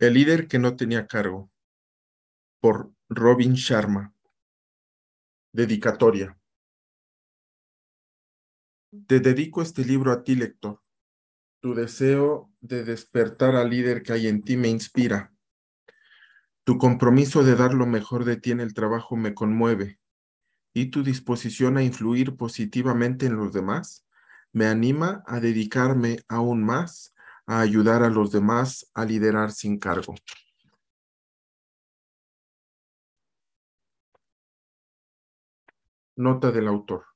El líder que no tenía cargo. Por Robin Sharma. Dedicatoria. Te dedico este libro a ti, lector. Tu deseo de despertar al líder que hay en ti me inspira. Tu compromiso de dar lo mejor de ti en el trabajo me conmueve. Y tu disposición a influir positivamente en los demás me anima a dedicarme aún más a ayudar a los demás a liderar sin cargo. Nota del autor.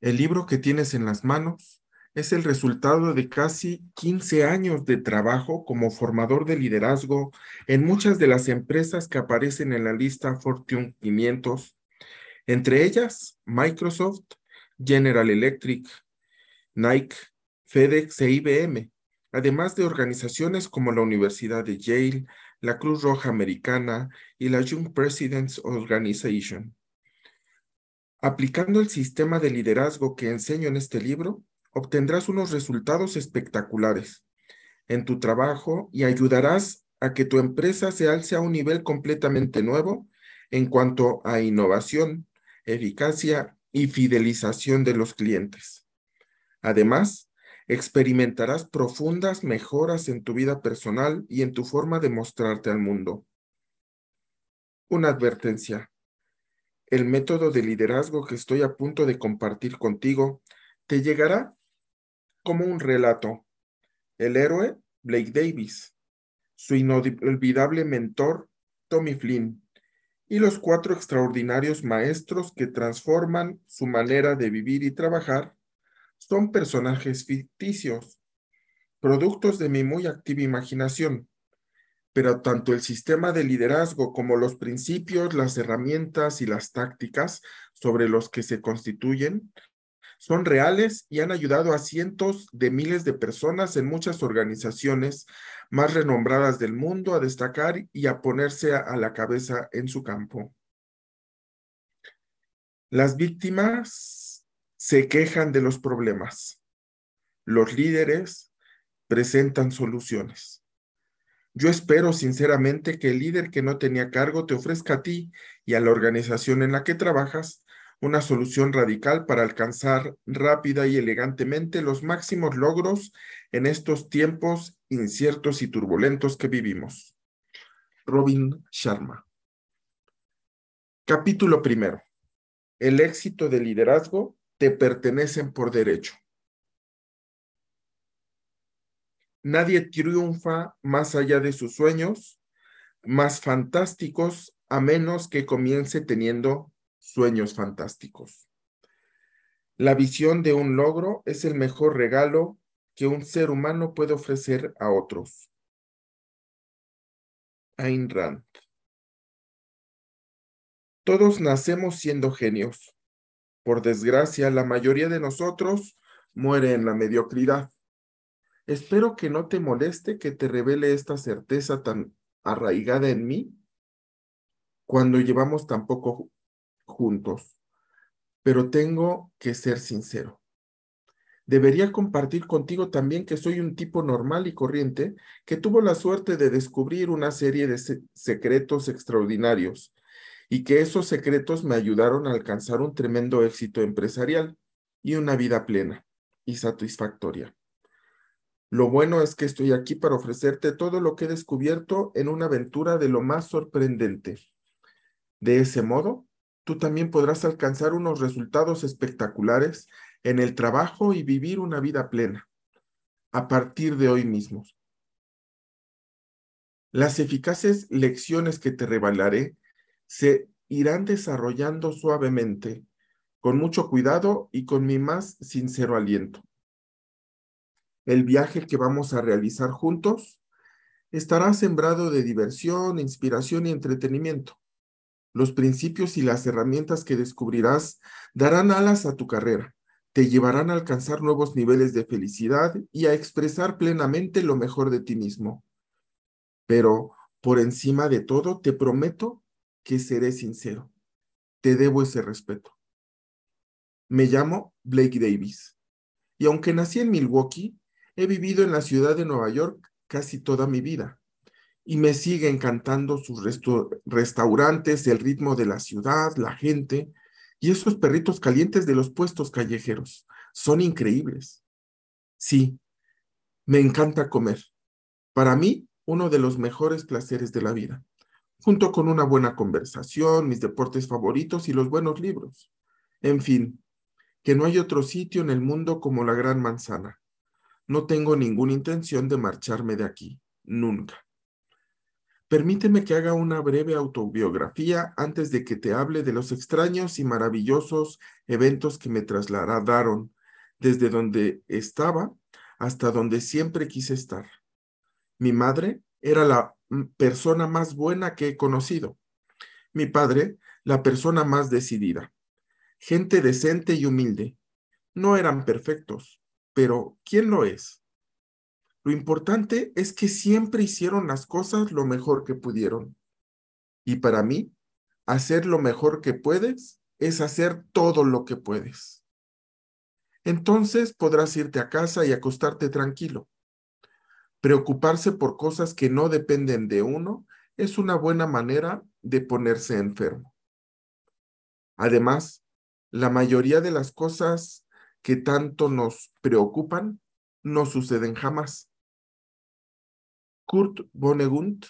El libro que tienes en las manos es el resultado de casi 15 años de trabajo como formador de liderazgo en muchas de las empresas que aparecen en la lista Fortune 500, entre ellas Microsoft, General Electric, Nike, FedEx e IBM, además de organizaciones como la Universidad de Yale, la Cruz Roja Americana y la Young Presidents Organization. Aplicando el sistema de liderazgo que enseño en este libro, obtendrás unos resultados espectaculares en tu trabajo y ayudarás a que tu empresa se alce a un nivel completamente nuevo en cuanto a innovación, eficacia y fidelización de los clientes. Además, experimentarás profundas mejoras en tu vida personal y en tu forma de mostrarte al mundo. Una advertencia. El método de liderazgo que estoy a punto de compartir contigo te llegará como un relato. El héroe, Blake Davis, su inolvidable mentor, Tommy Flynn, y los cuatro extraordinarios maestros que transforman su manera de vivir y trabajar, son personajes ficticios, productos de mi muy activa imaginación, pero tanto el sistema de liderazgo como los principios, las herramientas y las tácticas sobre los que se constituyen son reales y han ayudado a cientos de miles de personas en muchas organizaciones más renombradas del mundo a destacar y a ponerse a la cabeza en su campo. Las víctimas se quejan de los problemas. Los líderes presentan soluciones. Yo espero sinceramente que el líder que no tenía cargo te ofrezca a ti y a la organización en la que trabajas una solución radical para alcanzar rápida y elegantemente los máximos logros en estos tiempos inciertos y turbulentos que vivimos. Robin Sharma. Capítulo primero. El éxito del liderazgo te pertenecen por derecho. Nadie triunfa más allá de sus sueños, más fantásticos, a menos que comience teniendo sueños fantásticos. La visión de un logro es el mejor regalo que un ser humano puede ofrecer a otros. Ayn Rand. Todos nacemos siendo genios. Por desgracia, la mayoría de nosotros muere en la mediocridad. Espero que no te moleste que te revele esta certeza tan arraigada en mí cuando llevamos tan poco juntos. Pero tengo que ser sincero. Debería compartir contigo también que soy un tipo normal y corriente que tuvo la suerte de descubrir una serie de secretos extraordinarios y que esos secretos me ayudaron a alcanzar un tremendo éxito empresarial y una vida plena y satisfactoria. Lo bueno es que estoy aquí para ofrecerte todo lo que he descubierto en una aventura de lo más sorprendente. De ese modo, tú también podrás alcanzar unos resultados espectaculares en el trabajo y vivir una vida plena a partir de hoy mismo. Las eficaces lecciones que te revelaré se irán desarrollando suavemente, con mucho cuidado y con mi más sincero aliento. El viaje que vamos a realizar juntos estará sembrado de diversión, inspiración y entretenimiento. Los principios y las herramientas que descubrirás darán alas a tu carrera, te llevarán a alcanzar nuevos niveles de felicidad y a expresar plenamente lo mejor de ti mismo. Pero, por encima de todo, te prometo que seré sincero. Te debo ese respeto. Me llamo Blake Davis y aunque nací en Milwaukee, he vivido en la ciudad de Nueva York casi toda mi vida y me sigue encantando sus restaurantes, el ritmo de la ciudad, la gente y esos perritos calientes de los puestos callejeros. Son increíbles. Sí, me encanta comer. Para mí, uno de los mejores placeres de la vida, junto con una buena conversación, mis deportes favoritos y los buenos libros. En fin, que no hay otro sitio en el mundo como la Gran Manzana. No tengo ninguna intención de marcharme de aquí, nunca. Permíteme que haga una breve autobiografía antes de que te hable de los extraños y maravillosos eventos que me trasladaron desde donde estaba hasta donde siempre quise estar. Mi madre era la persona más buena que he conocido. Mi padre, la persona más decidida gente decente y humilde. No eran perfectos, pero ¿quién lo es? Lo importante es que siempre hicieron las cosas lo mejor que pudieron. Y para mí, hacer lo mejor que puedes es hacer todo lo que puedes. Entonces podrás irte a casa y acostarte tranquilo. Preocuparse por cosas que no dependen de uno es una buena manera de ponerse enfermo. Además, la mayoría de las cosas que tanto nos preocupan no suceden jamás. Kurt Vonnegut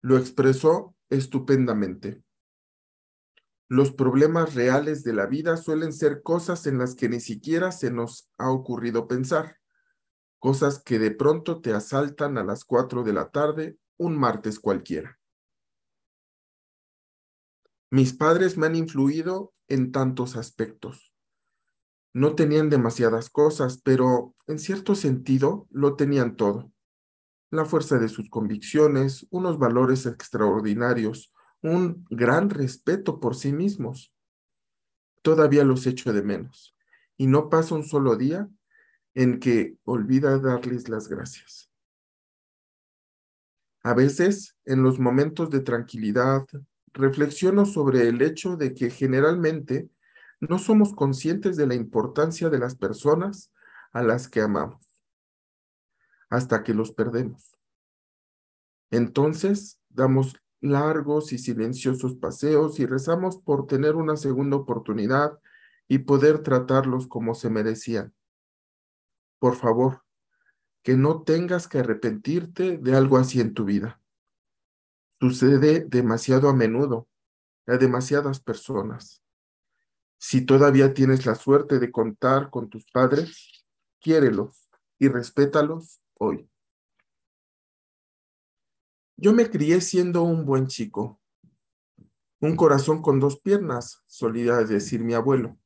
lo expresó estupendamente. Los problemas reales de la vida suelen ser cosas en las que ni siquiera se nos ha ocurrido pensar, cosas que de pronto te asaltan a las cuatro de la tarde un martes cualquiera. Mis padres me han influido en tantos aspectos. No tenían demasiadas cosas, pero en cierto sentido lo tenían todo. La fuerza de sus convicciones, unos valores extraordinarios, un gran respeto por sí mismos. Todavía los echo de menos, y no pasa un solo día en que olvida darles las gracias. A veces, en los momentos de tranquilidad, reflexiono sobre el hecho de que generalmente no somos conscientes de la importancia de las personas a las que amamos hasta que los perdemos. Entonces damos largos y silenciosos paseos y rezamos por tener una segunda oportunidad y poder tratarlos como se merecían. Por favor, que no tengas que arrepentirte de algo así en tu vida sucede demasiado a menudo a demasiadas personas. Si todavía tienes la suerte de contar con tus padres, quiérelos y respétalos hoy. Yo me crié siendo un buen chico, un corazón con dos piernas, solía decir mi abuelo.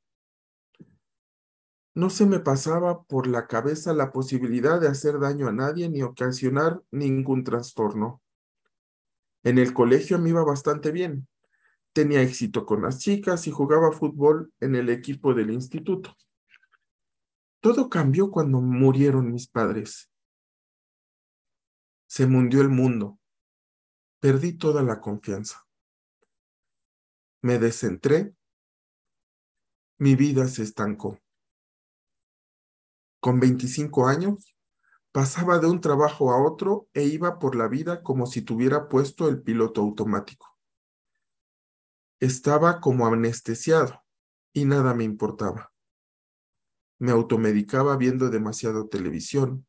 No se me pasaba por la cabeza la posibilidad de hacer daño a nadie ni ocasionar ningún trastorno. En el colegio me iba bastante bien. Tenía éxito con las chicas y jugaba fútbol en el equipo del instituto. Todo cambió cuando murieron mis padres. Se mundió el mundo. Perdí toda la confianza. Me descentré. Mi vida se estancó. Con 25 años, Pasaba de un trabajo a otro e iba por la vida como si tuviera puesto el piloto automático. Estaba como anestesiado y nada me importaba. Me automedicaba viendo demasiado televisión,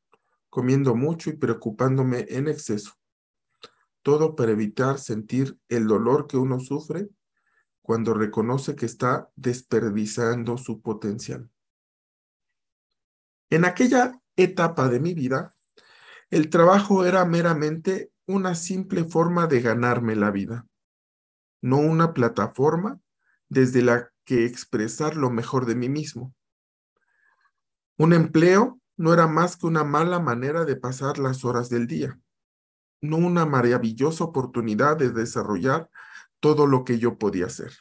comiendo mucho y preocupándome en exceso. Todo para evitar sentir el dolor que uno sufre cuando reconoce que está desperdiciando su potencial. En aquella etapa de mi vida, el trabajo era meramente una simple forma de ganarme la vida, no una plataforma desde la que expresar lo mejor de mí mismo. Un empleo no era más que una mala manera de pasar las horas del día, no una maravillosa oportunidad de desarrollar todo lo que yo podía hacer.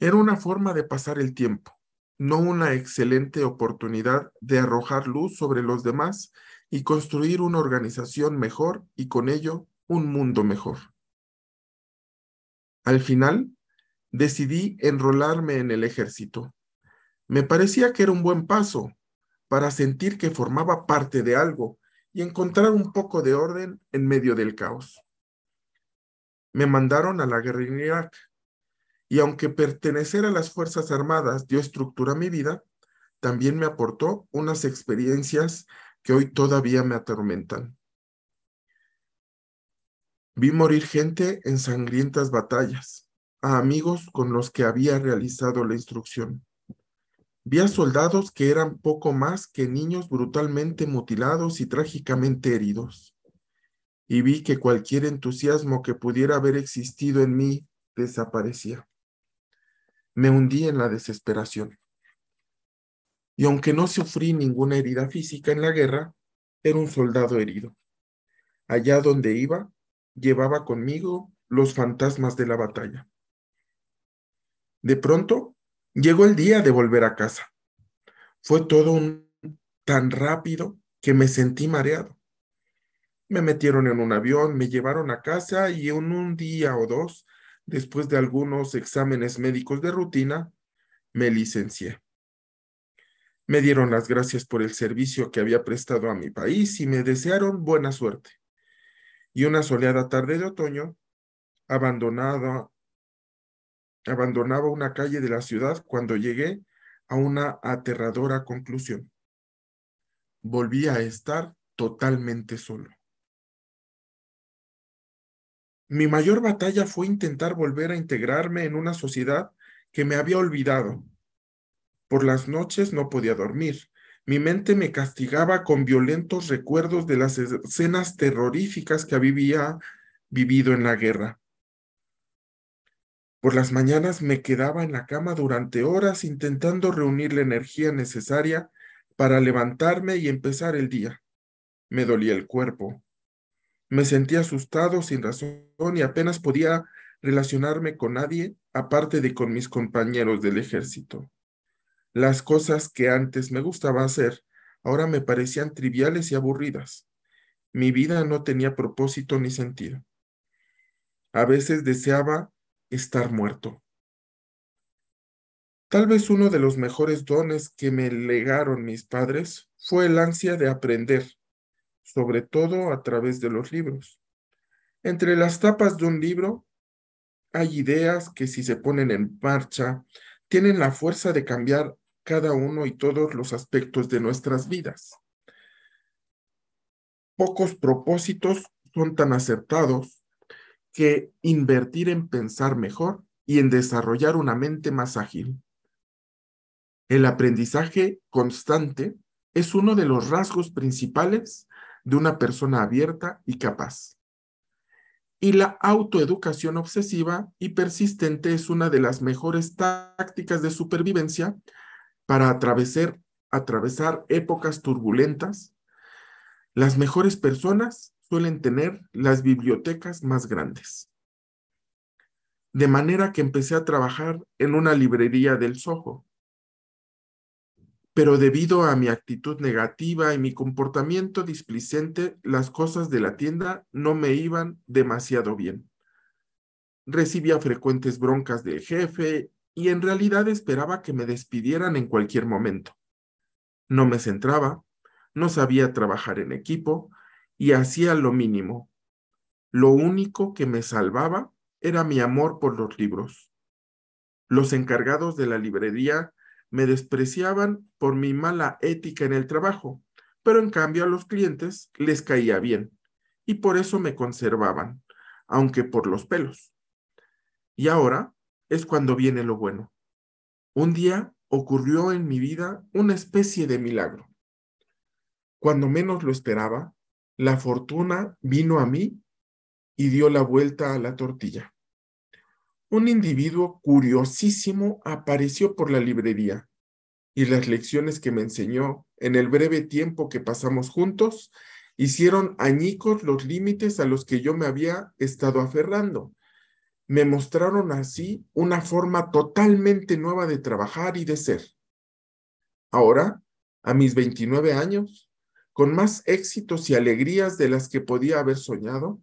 Era una forma de pasar el tiempo, no una excelente oportunidad de arrojar luz sobre los demás y construir una organización mejor y con ello un mundo mejor. Al final, decidí enrolarme en el ejército. Me parecía que era un buen paso, para sentir que formaba parte de algo y encontrar un poco de orden en medio del caos. Me mandaron a la guerra en Irak y aunque pertenecer a las Fuerzas Armadas dio estructura a mi vida, también me aportó unas experiencias que hoy todavía me atormentan. Vi morir gente en sangrientas batallas, a amigos con los que había realizado la instrucción. Vi a soldados que eran poco más que niños brutalmente mutilados y trágicamente heridos. Y vi que cualquier entusiasmo que pudiera haber existido en mí desaparecía. Me hundí en la desesperación. Y aunque no sufrí ninguna herida física en la guerra, era un soldado herido. Allá donde iba, llevaba conmigo los fantasmas de la batalla. De pronto, llegó el día de volver a casa. Fue todo tan rápido que me sentí mareado. Me metieron en un avión, me llevaron a casa y en un día o dos, después de algunos exámenes médicos de rutina, me licencié. Me dieron las gracias por el servicio que había prestado a mi país y me desearon buena suerte y una soleada tarde de otoño, abandonaba una calle de la ciudad cuando llegué a una aterradora conclusión. Volví a estar totalmente solo. Mi mayor batalla fue intentar volver a integrarme en una sociedad que me había olvidado. Por las noches no podía dormir, mi mente me castigaba con violentos recuerdos de las escenas terroríficas que había vivido en la guerra. Por las mañanas me quedaba en la cama durante horas intentando reunir la energía necesaria para levantarme y empezar el día. Me dolía el cuerpo. Me sentía asustado sin razón y apenas podía relacionarme con nadie aparte de con mis compañeros del ejército. Las cosas que antes me gustaba hacer ahora me parecían triviales y aburridas. Mi vida no tenía propósito ni sentido. A veces deseaba estar muerto. Tal vez uno de los mejores dones que me legaron mis padres fue el ansia de aprender, sobre todo a través de los libros. Entre las tapas de un libro hay ideas que si se ponen en marcha tienen la fuerza de cambiar cada uno y todos los aspectos de nuestras vidas. Pocos propósitos son tan acertados que invertir en pensar mejor y en desarrollar una mente más ágil. El aprendizaje constante es uno de los rasgos principales de una persona abierta y capaz. Y la autoeducación obsesiva y persistente es una de las mejores tácticas de supervivencia para atravesar, atravesar épocas turbulentas, las mejores personas suelen tener las bibliotecas más grandes. De manera que empecé a trabajar en una librería del Soho. Pero debido a mi actitud negativa y mi comportamiento displicente, las cosas de la tienda no me iban demasiado bien. Recibía frecuentes broncas del jefe y en realidad esperaba que me despidieran en cualquier momento. No me centraba, no sabía trabajar en equipo y hacía lo mínimo. Lo único que me salvaba era mi amor por los libros. Los encargados de la librería me despreciaban por mi mala ética en el trabajo, pero en cambio a los clientes les caía bien y por eso me conservaban, aunque por los pelos. Y ahora es cuando viene lo bueno. Un día ocurrió en mi vida una especie de milagro. Cuando menos lo esperaba, la fortuna vino a mí y dio la vuelta a la tortilla. Un individuo curiosísimo apareció por la librería y las lecciones que me enseñó en el breve tiempo que pasamos juntos hicieron añicos los límites a los que yo me había estado aferrando me mostraron así una forma totalmente nueva de trabajar y de ser. Ahora, a mis 29 años, con más éxitos y alegrías de las que podía haber soñado,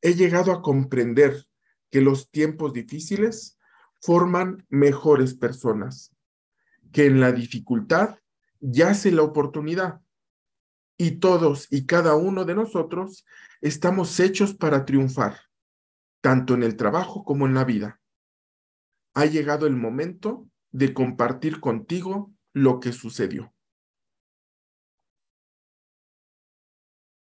he llegado a comprender que los tiempos difíciles forman mejores personas, que en la dificultad yace la oportunidad. Y todos y cada uno de nosotros estamos hechos para triunfar, tanto en el trabajo como en la vida. Ha llegado el momento de compartir contigo lo que sucedió.